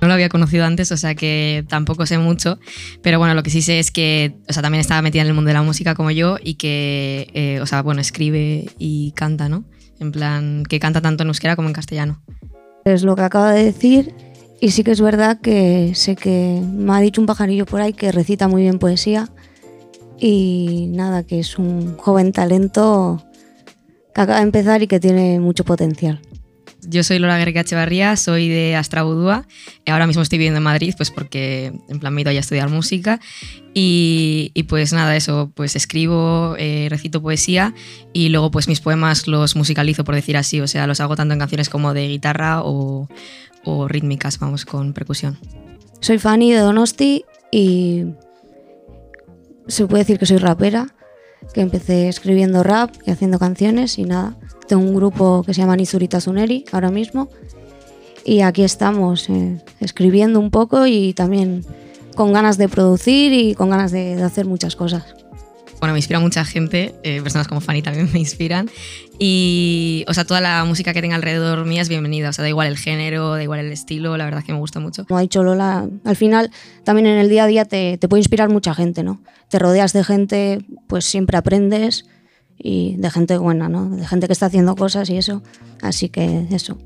No lo había conocido antes, o sea que tampoco sé mucho, pero bueno, lo que sí sé es que, o sea, también estaba metida en el mundo de la música como yo y que, eh, o sea, bueno, escribe y canta, ¿no? En plan, que canta tanto en euskera como en castellano. Es lo que acaba de decir y sí que es verdad que sé que me ha dicho un pajarillo por ahí que recita muy bien poesía y nada, que es un joven talento que acaba de empezar y que tiene mucho potencial. Yo soy Lola Guerrica Echevarría, soy de Astrabudúa. Ahora mismo estoy viviendo en Madrid, pues porque en plan me he ido ya a estudiar música. Y, y pues nada, eso, pues escribo, eh, recito poesía y luego pues mis poemas los musicalizo, por decir así. O sea, los hago tanto en canciones como de guitarra o, o rítmicas, vamos, con percusión. Soy Fanny de Donosti y se puede decir que soy rapera, que empecé escribiendo rap y haciendo canciones y nada. Tengo un grupo que se llama Nizurita Suneri ahora mismo y aquí estamos eh, escribiendo un poco y también con ganas de producir y con ganas de, de hacer muchas cosas. Bueno, me inspira mucha gente, eh, personas como Fanny también me inspiran. Y, o sea, toda la música que tenga alrededor mía es bienvenida. O sea, da igual el género, da igual el estilo, la verdad es que me gusta mucho. Como ha dicho Lola, al final también en el día a día te, te puede inspirar mucha gente, ¿no? Te rodeas de gente, pues siempre aprendes y de gente buena, ¿no? De gente que está haciendo cosas y eso. Así que eso.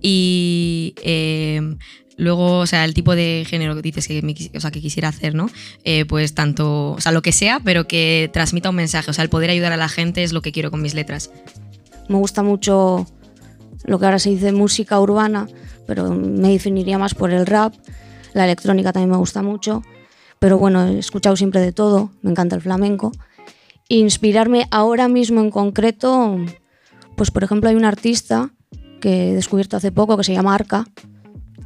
Y eh, luego, o sea, el tipo de género que dices que, me o sea, que quisiera hacer, ¿no? Eh, pues tanto, o sea, lo que sea, pero que transmita un mensaje. O sea, el poder ayudar a la gente es lo que quiero con mis letras. Me gusta mucho lo que ahora se dice música urbana, pero me definiría más por el rap. La electrónica también me gusta mucho. Pero bueno, he escuchado siempre de todo, me encanta el flamenco. Inspirarme ahora mismo en concreto, pues por ejemplo hay un artista que he descubierto hace poco que se llama Arca,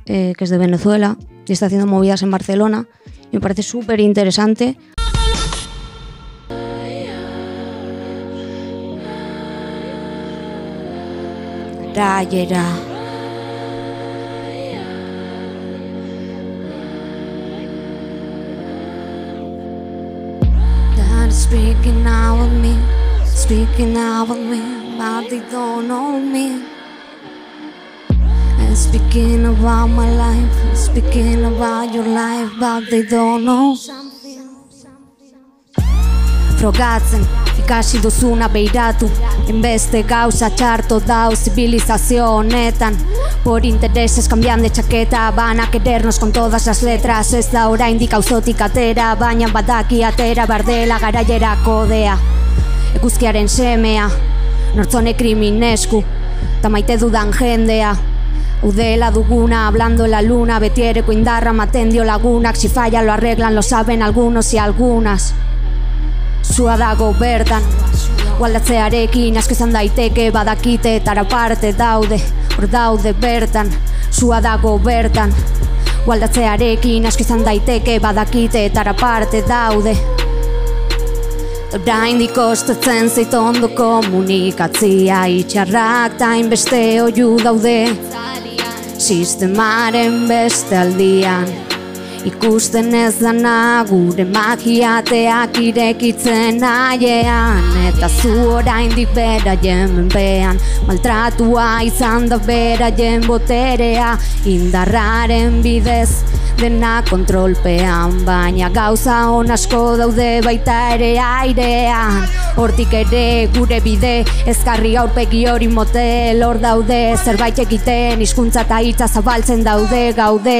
eh, que es de Venezuela y está haciendo movidas en Barcelona. Y me parece súper interesante is speaking out of me, speaking out of me, but they don't know me. Speaking about my life, speaking about your life, but they don't know. Frogatzen, ikasi duzuna beiratu. Enbeste gauza txarto dau zibilizazio honetan. Por intereses cambian de chaqueta Van a querernos con todas las letras. Ez da oraindik auzotik atera Baina badaki atera bardela garaiera kodea Eguzkiaren semea Nortzone kriminesku Ta maite dudan jendea Udela duguna, hablando la luna Betiereko indarra maten dio lagunak Si falla lo arreglan, lo saben algunos y algunas. Zua dago bertan Gualdatzearekin asko izan daiteke badakite etara parte daude Hor daude bertan. Zua dago bertan Gualdatzearekin asko izan daiteke badakite etara parte daude. Oraindik kostatzen zait ondo komunikatzia Itxarrak ta inbeste oiu daude Sistemaren the beste aldian Ikusten ez dana gure magiateak irekitzen naiean. Eta zu oraindik beraien menpean Maltratua izan da beraien boterea. Indarraren bidez dena kontrolpean Baina gauza on asko daude baita ere airean. Hortik ere gure bide ezkarri aurpegi hori motel hor daude. Zerbait egiten hizkuntza eta hitza zabaltzen daude gaude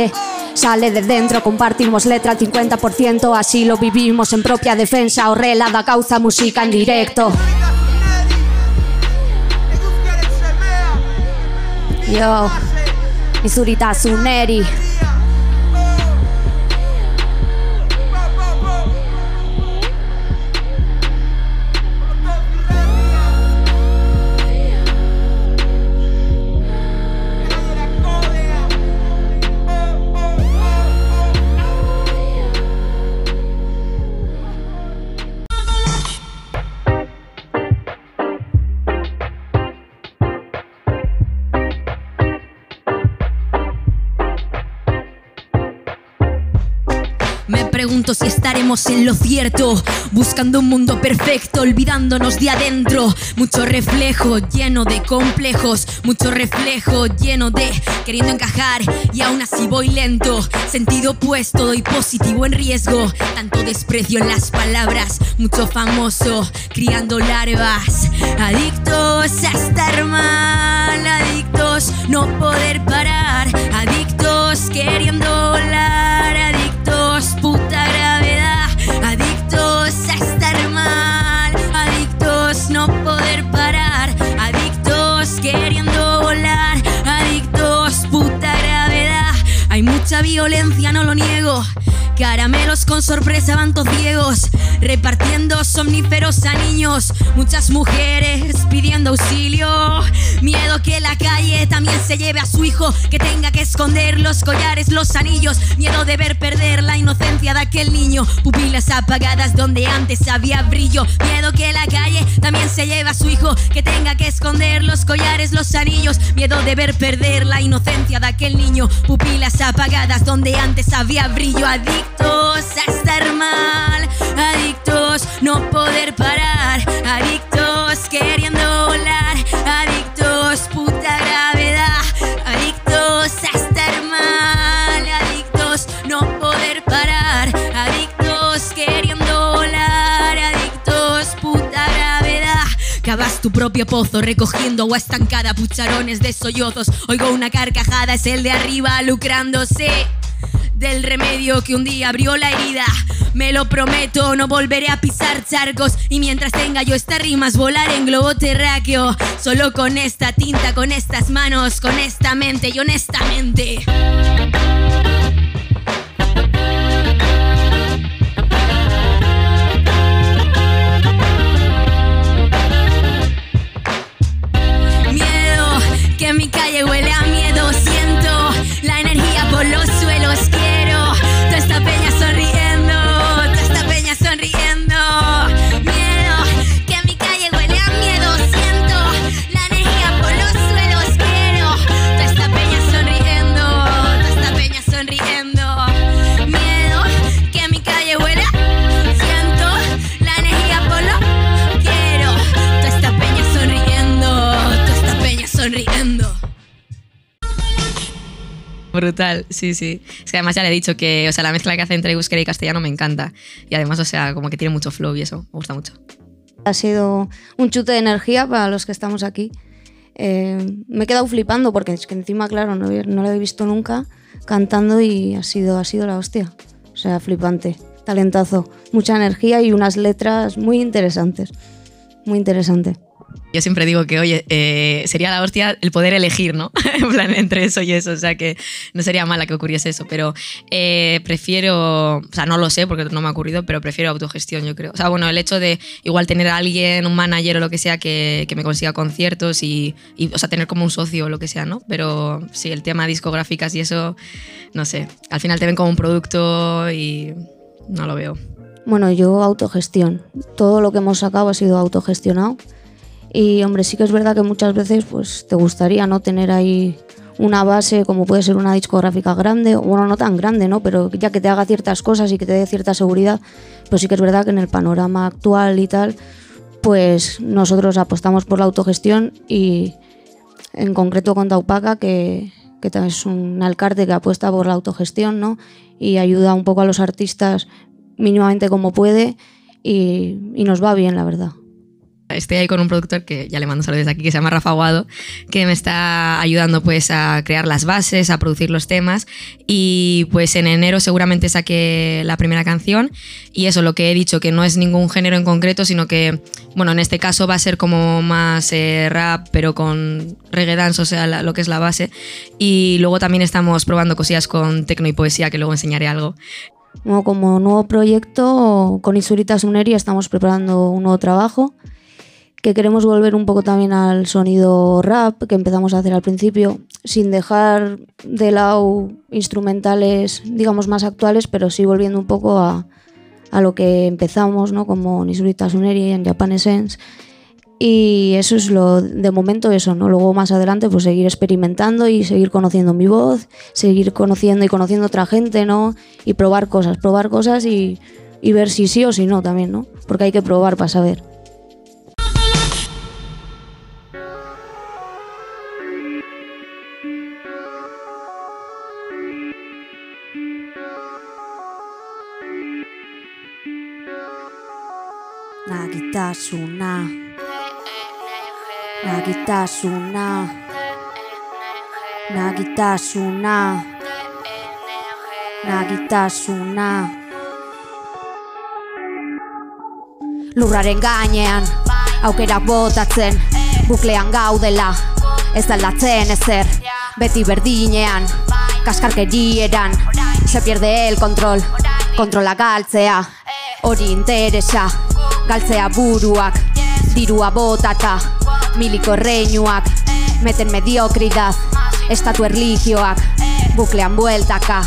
Sale de dentro, compartimos letra al 50% Así lo vivimos en propia defensa Horrela da gauza musika en directo. Yo, izuritasuneri y estaremos en lo cierto. Buscando un mundo perfecto, olvidándonos de adentro. Mucho reflejo lleno de complejos. Mucho reflejo lleno de queriendo encajar. Y aún así voy lento. Sentido opuesto, doy positivo en riesgo. Tanto desprecio en las palabras. Mucho famoso, criando larvas. Adictos a estar mal. Adictos no poder parar. Adictos queriendo volar. Violencia, no lo niego. Caramelos con sorpresa, vantos ciegos, repartiendo somníferos a niños. Muchas mujeres pidiendo auxilio. Miedo que la calle también se lleve a su hijo, que tenga que esconder los collares, los anillos. Miedo de ver perder la inocencia de aquel niño. Pupilas apagadas donde antes había brillo. Miedo que la calle también se lleve a su hijo, que tenga que esconder los collares, los anillos. Miedo de ver perder la inocencia de aquel niño. Pupilas apagadas donde antes había brillo. Adictos a estar mal, adictos no poder parar, adictos queriendo volar, tu propio pozo recogiendo agua estancada, pucharones de sollozos. Oigo una carcajada, es el de arriba lucrándose del remedio que un día abrió la herida. Me lo prometo, no volveré a pisar charcos. Y mientras tenga yo estas rimas, volar en globo terráqueo. Solo con esta tinta, con estas manos, con esta mente y honestamente. Brutal, sí, sí. Es que además ya le he dicho que, o sea, la mezcla que hace entre euskera y castellano me encanta. Y además, o sea, como que tiene mucho flow y eso, me gusta mucho. Ha sido un chute de energía para los que estamos aquí. Eh, me he quedado flipando porque es que encima, claro, no, no lo he visto nunca cantando y ha sido, ha sido la hostia. O sea, flipante, talentazo, mucha energía y unas letras muy interesantes. Muy interesante. Yo siempre digo que, oye, eh, sería la hostia el poder elegir, ¿no? en plan, entre eso y eso. O sea, que no sería mala que ocurriese eso. Pero eh, prefiero, o sea, no lo sé porque no me ha ocurrido, pero prefiero autogestión, yo creo. O sea, bueno, el hecho de igual tener a alguien, un manager o lo que sea, que, que me consiga conciertos y, y, o sea, tener como un socio o lo que sea, ¿no? Pero sí, el tema discográficas y eso, no sé. Al final te ven como un producto y no lo veo. Bueno, yo autogestión. Todo lo que hemos sacado ha sido autogestionado. Y hombre, sí que es verdad que muchas veces pues te gustaría no tener ahí una base como puede ser una discográfica grande, bueno, no tan grande, ¿no? Pero ya que te haga ciertas cosas y que te dé cierta seguridad, pues sí que es verdad que en el panorama actual y tal, pues nosotros apostamos por la autogestión y en concreto con Taupaca, que, que es un alcalde que apuesta por la autogestión, ¿no? Y ayuda un poco a los artistas mínimamente como puede y nos va bien, la verdad. Estoy ahí con un productor que ya le mando saludos aquí, que se llama Rafa Aguado, que me está ayudando pues a crear las bases, a producir los temas y pues en enero seguramente saqué la primera canción y eso, lo que he dicho, que no es ningún género en concreto, sino que, bueno, en este caso va a ser como más eh, rap, pero con reggae dance, o sea, la- lo que es la base. Y luego también estamos probando cosillas con tecno y poesía, que luego enseñaré algo. Como nuevo proyecto, con Isurita Suneri estamos preparando un nuevo trabajo que queremos volver un poco también al sonido rap que empezamos a hacer al principio, sin dejar de lado instrumentales, digamos, más actuales, pero sí volviendo un poco a, a lo que empezamos, ¿no? Como Nisurita Suneri en Japan Essence. Y eso es lo de momento eso, ¿no? Luego más adelante pues seguir experimentando y seguir conociendo mi voz, seguir conociendo y conociendo otra gente, ¿no? Y probar cosas, probar cosas y, y ver si sí o si no también, ¿no? Porque hay que probar para saber. Nagitasuna Nagitasuna Nagitasuna Nagitasuna Lurraren gainean aukerak botatzen buklean gaudela ez aldatzen ezer beti berdinean kaskarkerieran se pierde el control kontrola galtzea hori interesa galtzea buruak dirua botata miliko reinuak meten mediokridad estatu erligioak buklean bueltaka.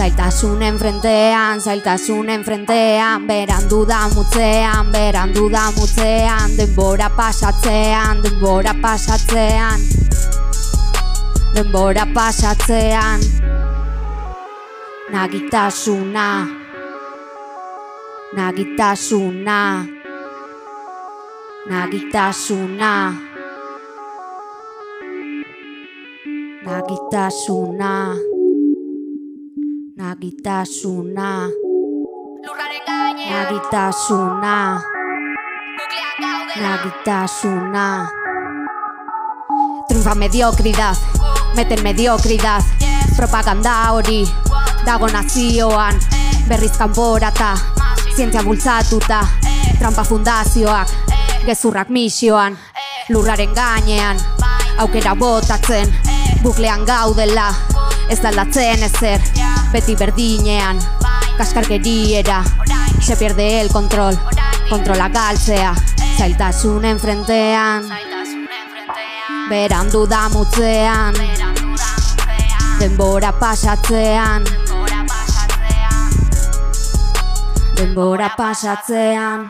Zailtasunen frentean, zailtasunen frentean Berandu da mutzean, berandu da mutzean Denbora pasatzean, denbora pasatzean. Denbora pasatzean. Nagitasuna Nagitasuna. Nagitasuna. Nagitasuna. Nagitasuna. Nagitasuna. Nagitasuna. Triunfa mediocridad. Meten mediocridad. Propaganda hori. Dago nazioan. Berriz kanporata Zientzia bultzatuta. Trampa fundazioak Gezurrak misioan Lurraren gainean. Aukera botatzen Buklean gaudela. Ez aldatzen ezer Beti berdinean. Kaskarkeriera Se pierde el control. Kontrola galtzea Zailtasunen frentean. Berandu da mutzean. Denbora pasatzean Denbora pasatzean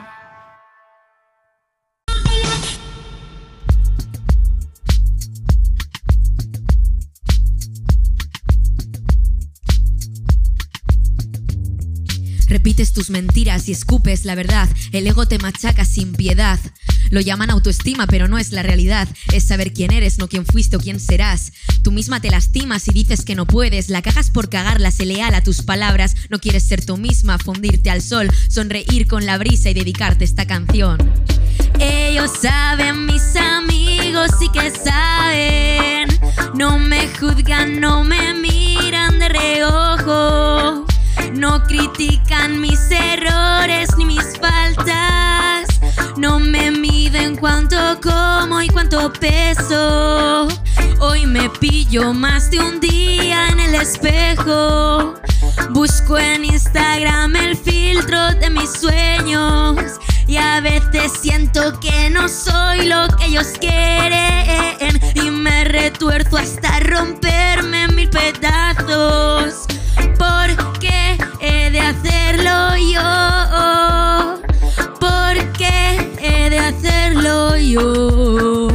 Repites tus mentiras y escupes la verdad. El ego te machaca sin piedad. Lo llaman autoestima, pero no es la realidad. Es saber quién eres, no quién fuiste o quién serás. Tú misma te lastimas y dices que no puedes. La cagas por cagarla, se leal a tus palabras. No quieres ser tú misma, fundirte al sol, sonreír con la brisa y dedicarte esta canción. Ellos saben, mis amigos sí que saben. No me juzgan, no me miran critican mis errores ni mis faltas. No me miden cuánto como y cuánto peso. Hoy me pillo más de un día en el espejo. Busco en Instagram el filtro de mis sueños. Y a veces siento que no soy lo que ellos quieren. Y me retuerzo hasta romperme en mil pedazos. Yo? ¿Por qué he de hacerlo yo?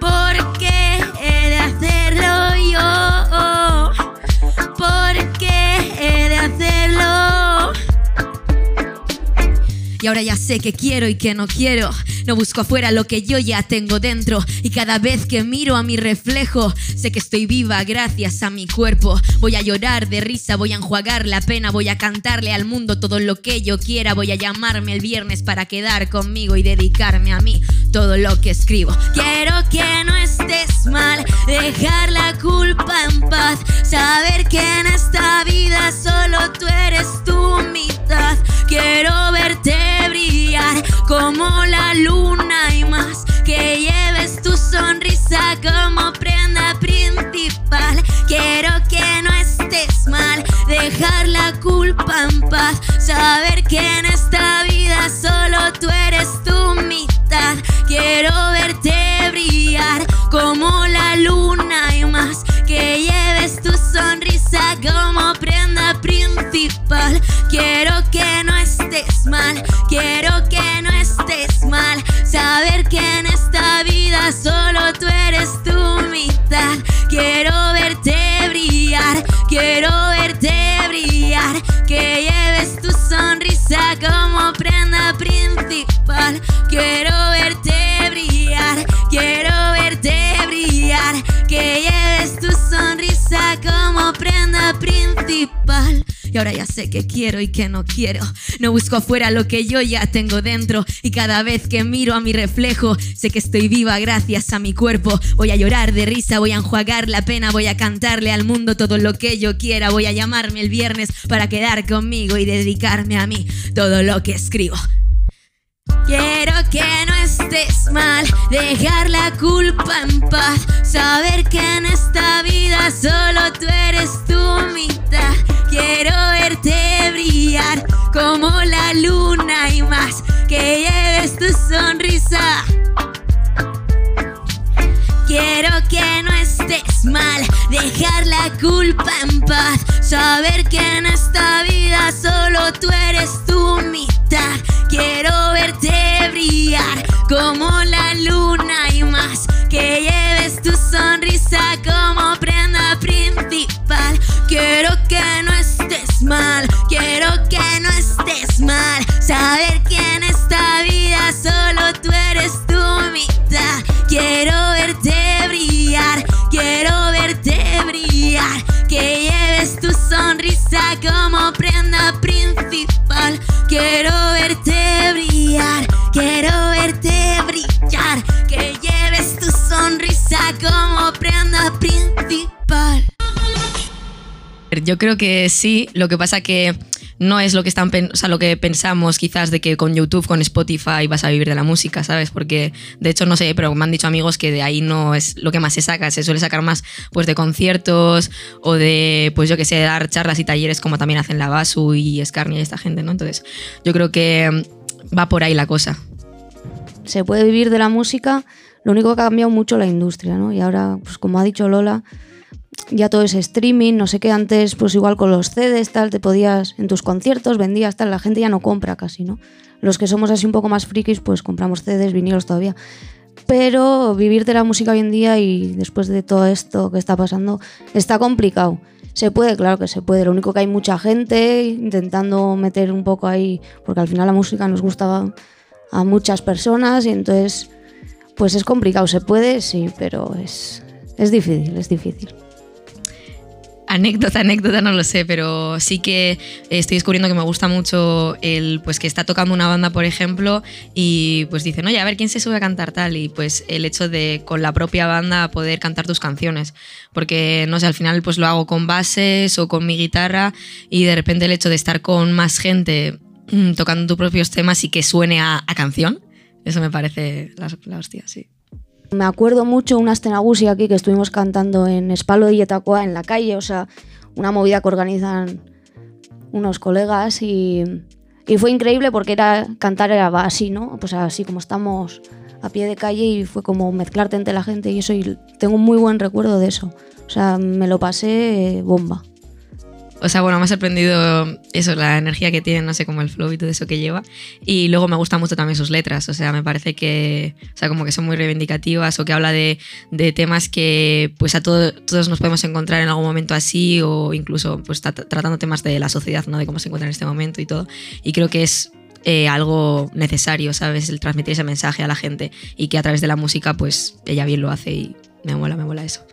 ¿Por qué he de hacerlo yo? ¿Por qué he de hacerlo? Y ahora ya sé que quiero y que no quiero. No busco afuera lo que yo ya tengo dentro. Y cada vez que miro a mi reflejo, sé que estoy viva gracias a mi cuerpo. Voy a llorar de risa, voy a enjuagar la pena, voy a cantarle al mundo todo lo que yo quiera. Voy a llamarme el viernes para quedar conmigo y dedicarme a mí todo lo que escribo. Quiero que no estés mal, dejar la culpa en paz. Saber que en esta vida solo tú eres tu mitad. Quiero verte brillar como la luna y más. Que lleves tu sonrisa como prenda principal. Quiero que no estés mal, dejar la culpa en paz. Saber que en esta vida solo tú eres solo tú eres tu mitad. Quiero verte brillar, quiero verte brillar. Que lleves tu sonrisa como prenda principal. Quiero verte brillar, quiero verte brillar. Que lleves tu sonrisa como prenda principal. Y ahora ya sé que quiero y que no quiero. No busco afuera lo que yo ya tengo dentro. Y cada vez que miro a mi reflejo, sé que estoy viva gracias a mi cuerpo. Voy a llorar de risa, voy a enjuagar la pena, voy a cantarle al mundo todo lo que yo quiera. Voy a llamarme el viernes para quedar conmigo y dedicarme a mí todo lo que escribo. Quiero que no estés mal, dejar la culpa en paz, saber que en esta vida solo tú eres tu mitad. Quiero verte brillar como la luna y más, que lleves tu sonrisa. Quiero que no estés mal, dejar la culpa en paz, saber que en esta vida solo tú eres tu mitad. Quiero verte brillar como la luna y más, que lleves tu sonrisa como prenda Quiero que no estés mal, quiero que no estés mal, saber que en esta vida solo tú eres tu mitad. Quiero verte brillar, quiero verte brillar, que lleves tu sonrisa como prenda principal. Quiero Yo creo que sí, lo que pasa que no es lo que están o lo que pensamos quizás de que con YouTube, con Spotify vas a vivir de la música, ¿sabes? Porque de hecho no sé, pero me han dicho amigos que de ahí no es lo que más se saca, se suele sacar más pues de conciertos o de pues yo que sé, dar charlas y talleres como también hacen la Basu y Scarnia y esta gente, ¿no? Entonces, yo creo que mm, va por ahí la cosa. se puede vivir de la música, lo único que ha cambiado mucho la industria, ¿no? Y ahora, pues como ha dicho Lola, ya todo es streaming, no sé qué, antes pues igual con los CDs, tal, te podías, en tus conciertos vendías, tal, la gente ya no compra casi, ¿no? Los que somos así un poco más frikis, pues compramos CDs, vinilos todavía. Pero vivir de la música hoy en día y después de todo esto que está pasando, está complicado. Se puede, claro que se puede. Lo único que hay mucha gente intentando meter un poco ahí, porque al final la música nos gusta a muchas personas y entonces, pues es complicado. Se puede, sí, pero es, es difícil, es difícil. Anécdota, anécdota, no lo sé, pero sí que estoy descubriendo que me gusta mucho el pues que está tocando una banda, por ejemplo, y pues dicen, oye, a ver quién se sube a cantar tal, y pues el hecho de con la propia banda poder cantar tus canciones, porque no sé, al final pues lo hago con bases o con mi guitarra, y de repente el hecho de estar con más gente mm, tocando tus propios temas y que suene a, a canción, eso me parece la, la hostia, sí. Me acuerdo mucho una Astenagusi aquí que estuvimos cantando en Espalo de Yetacoa en la calle, o sea, una movida que organizan unos colegas y, y fue increíble porque era cantar era así, ¿no? Pues así como estamos a pie de calle y fue como mezclarte entre la gente y eso y tengo un muy buen recuerdo de eso. O sea, me lo pasé bomba. O sea, bueno, me ha sorprendido eso, la energía que tiene, no sé, como el flow y todo eso que lleva. Y luego me gustan mucho también sus letras, o sea, me parece que, o sea, como que son muy reivindicativas o que habla de, de temas que pues a todo- todos nos podemos encontrar en algún momento así o incluso pues tra- tratando temas de la sociedad, ¿no? De cómo se encuentra en este momento y todo. Y creo que es eh, algo necesario, ¿sabes? El transmitir ese mensaje a la gente y que a través de la música pues ella bien lo hace y me mola, me mola eso.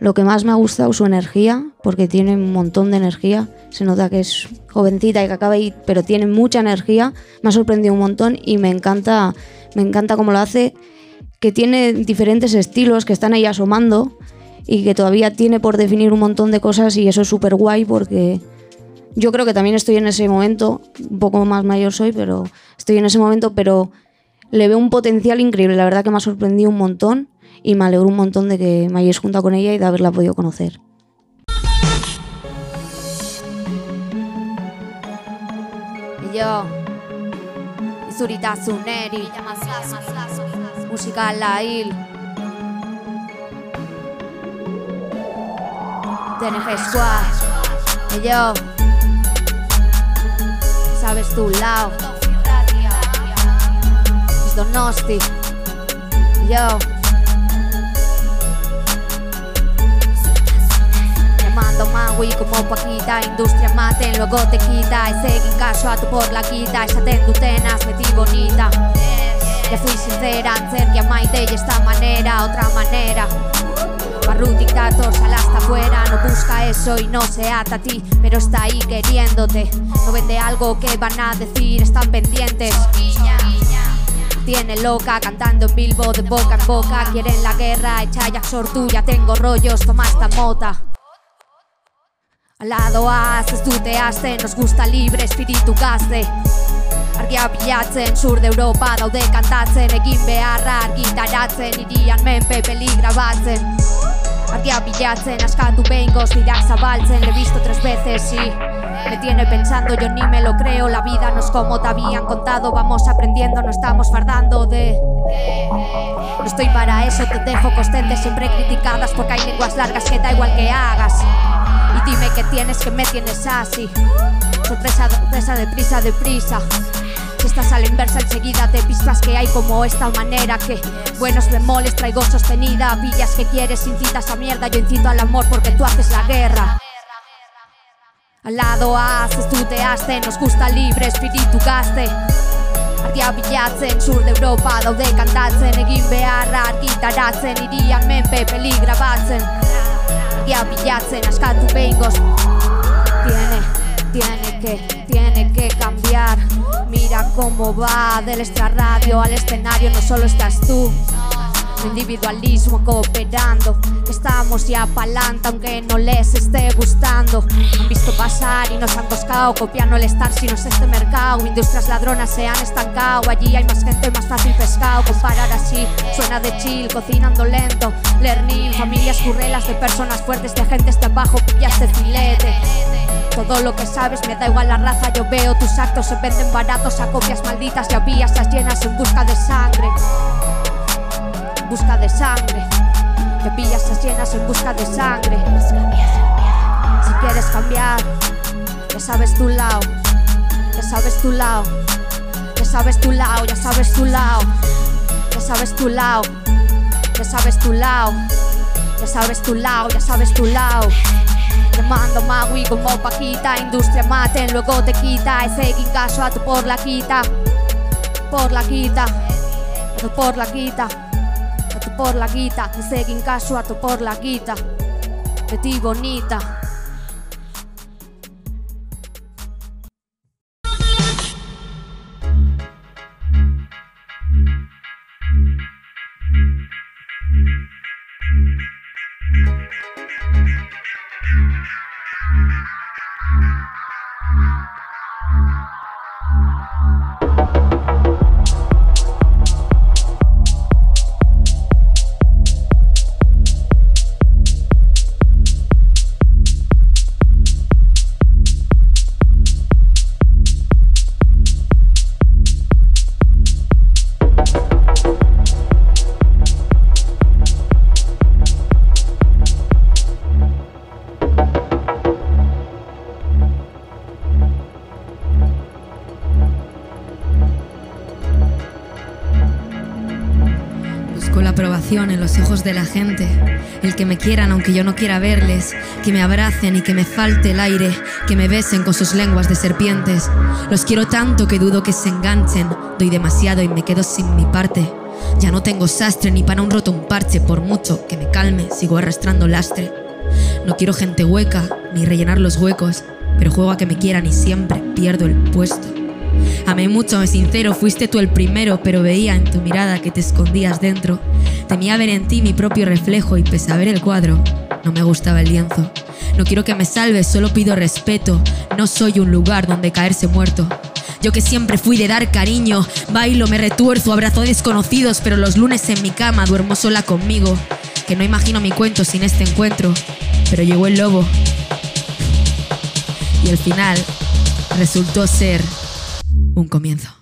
Lo que más me ha gustado su energía, porque tiene un montón de energía. Se nota que es jovencita y que acaba ahí, pero tiene mucha energía. Me ha sorprendido un montón y me encanta, me encanta cómo lo hace. Que tiene diferentes estilos que están ahí asomando y que todavía tiene por definir un montón de cosas y eso es súper guay porque yo creo que también estoy en ese momento, un poco más mayor soy, pero estoy en ese momento, pero le veo un potencial increíble. La verdad que me ha sorprendido un montón y me alegro un montón de que me hayáis juntado con ella y de haberla podido conocer. Yo, Izuritasuneri, música Lail, TNG Squad, yo, sabes tu lado. Donosti. Yo. Maui como Paquita Industria maten, luego te quita. Y seguí caso a tu por la quita Esa ten dutenas, metí bonita Ya fui sincera, cerca maite y esta manera, otra manera. Barru dictator, sal hasta afuera No busca eso y no se ata a ti Pero está ahí queriéndote. No vende algo que van a decir, están pendientes. Tiene loca Cantando en Bilbo de boca en boca. Quieren la guerra, echa ya tuya Tengo rollos, toma esta mota Al lado A, estuteaste Nos gusta libre, espíritu gaste. Argia bilatzen, sur de Europa daude kantatzen Egin beharra argitaratzen Irian menpe peligra batzen Argia bilatzen, askatu behin goztirak zabaltzen Le visto tres veces y me tiene pensando, yo ni me lo creo La vida no es como te habían contado Vamos aprendiendo, no estamos fardando de... No estoy para eso, te dejo constantes siempre criticadas Porque hay lenguas largas que da igual que hagas dime qué tienes que me tienes así. Sorpresa, sorpresa, deprisa, deprisa. Si estás a la inversa enseguida te pistas que hay como esta manera que buenos bemoles traigo sostenida. Villas que quieres incitas a mierda yo incito al amor porque tú haces la guerra. Al lado A, estuteaste, nos gusta libre, espiritu gazte Argia bilatzen, sur de Europa daude kantatzen Egin beharra argitaratzen, irian menpe peligra batzen Argia bilatzen, askatu behingoz. Tiene, tiene que, tiene que cambiar. Mira cómo va del extrarradio al escenario, no solo estás tú individualismo cooperando Estamos ya pa'lante aunque no les esté gustando. Han visto pasar y nos han buscado Copiando el estar si no es este mercado. Industrias ladronas se han estancado Allí hay más gente, más fácil pescado. Comparar así, suena de chill Cocinando lento, learning Familias currelas de personas fuertes De agentes de abajo, pillas de filete. Todo lo que sabes me da igual la raza, yo veo tus actos. Se venden baratos a copias malditas y a vías llenas en busca de sangre busca de sangre. Te pillas a llenas en busca de sangre. Si quieres cambiar, ya sabes tu lado, ya sabes tu lado, ya sabes tu lado, ya sabes tu lado, ya sabes tu lado, ya sabes tu lado, ya sabes tu lado, ya sabes tu lado. Te mando magui como Paquita, industria maten, luego te quita. Y seguí caso a tu por la quita, por la quita, a tu por la quita por la guita seguin caso a tu por la guita. De ti bonita ojos de la gente, el que me quieran aunque yo no quiera verles, que me abracen y que me falte el aire, que me besen con sus lenguas de serpientes. Los quiero tanto que dudo que se enganchen, doy demasiado y me quedo sin mi parte. Ya no tengo sastre ni para un roto un parche, por mucho que me calme, sigo arrastrando lastre. No quiero gente hueca ni rellenar los huecos, pero juego a que me quieran y siempre pierdo el puesto. Amé mucho, me sincero, fuiste tú el primero, pero veía en tu mirada que te escondías dentro. Temía ver en ti mi propio reflejo y pese a ver el cuadro, no me gustaba el lienzo. No quiero que me salves, solo pido respeto. No soy un lugar donde caerse muerto. Yo que siempre fui de dar cariño, bailo, me retuerzo, abrazo desconocidos, pero los lunes en mi cama duermo sola conmigo. Que no imagino mi cuento sin este encuentro, pero llegó el lobo. Y el final resultó ser un comienzo.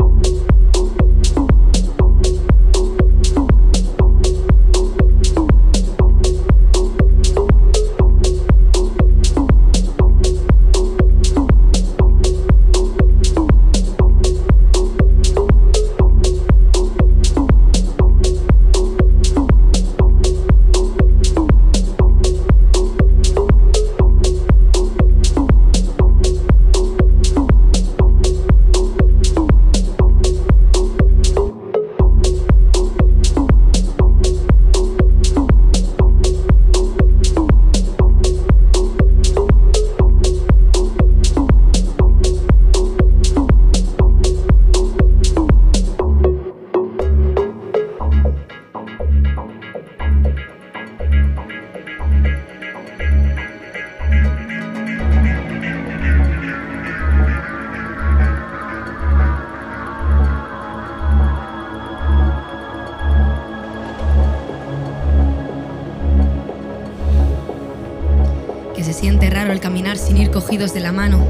Al caminar sin ir cogidos de la mano.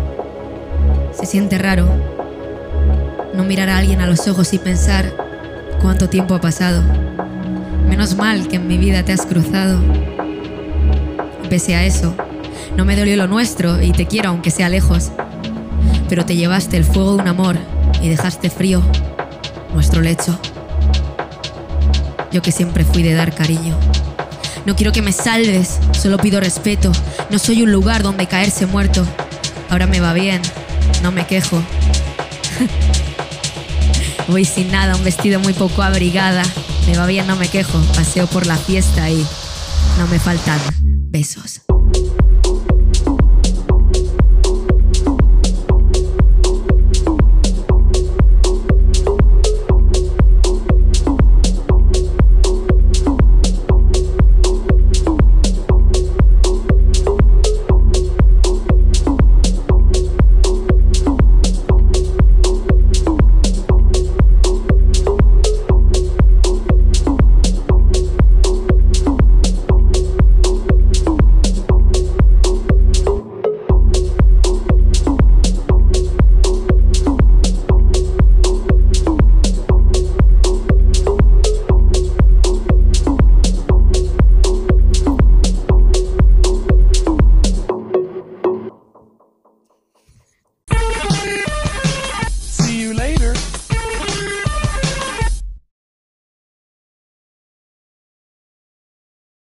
Se siente raro no mirar a alguien a los ojos y pensar cuánto tiempo ha pasado. Menos mal que en mi vida te has cruzado. Pese a eso, no me dolió lo nuestro y te quiero aunque sea lejos. Pero te llevaste el fuego de un amor y dejaste frío nuestro lecho. Yo que siempre fui de dar cariño. No quiero que me salves, solo pido respeto. No soy un lugar donde caerse muerto. Ahora me va bien, no me quejo. Voy sin nada, un vestido muy poco abrigada. Me va bien, no me quejo. Paseo por la fiesta y no me faltan besos.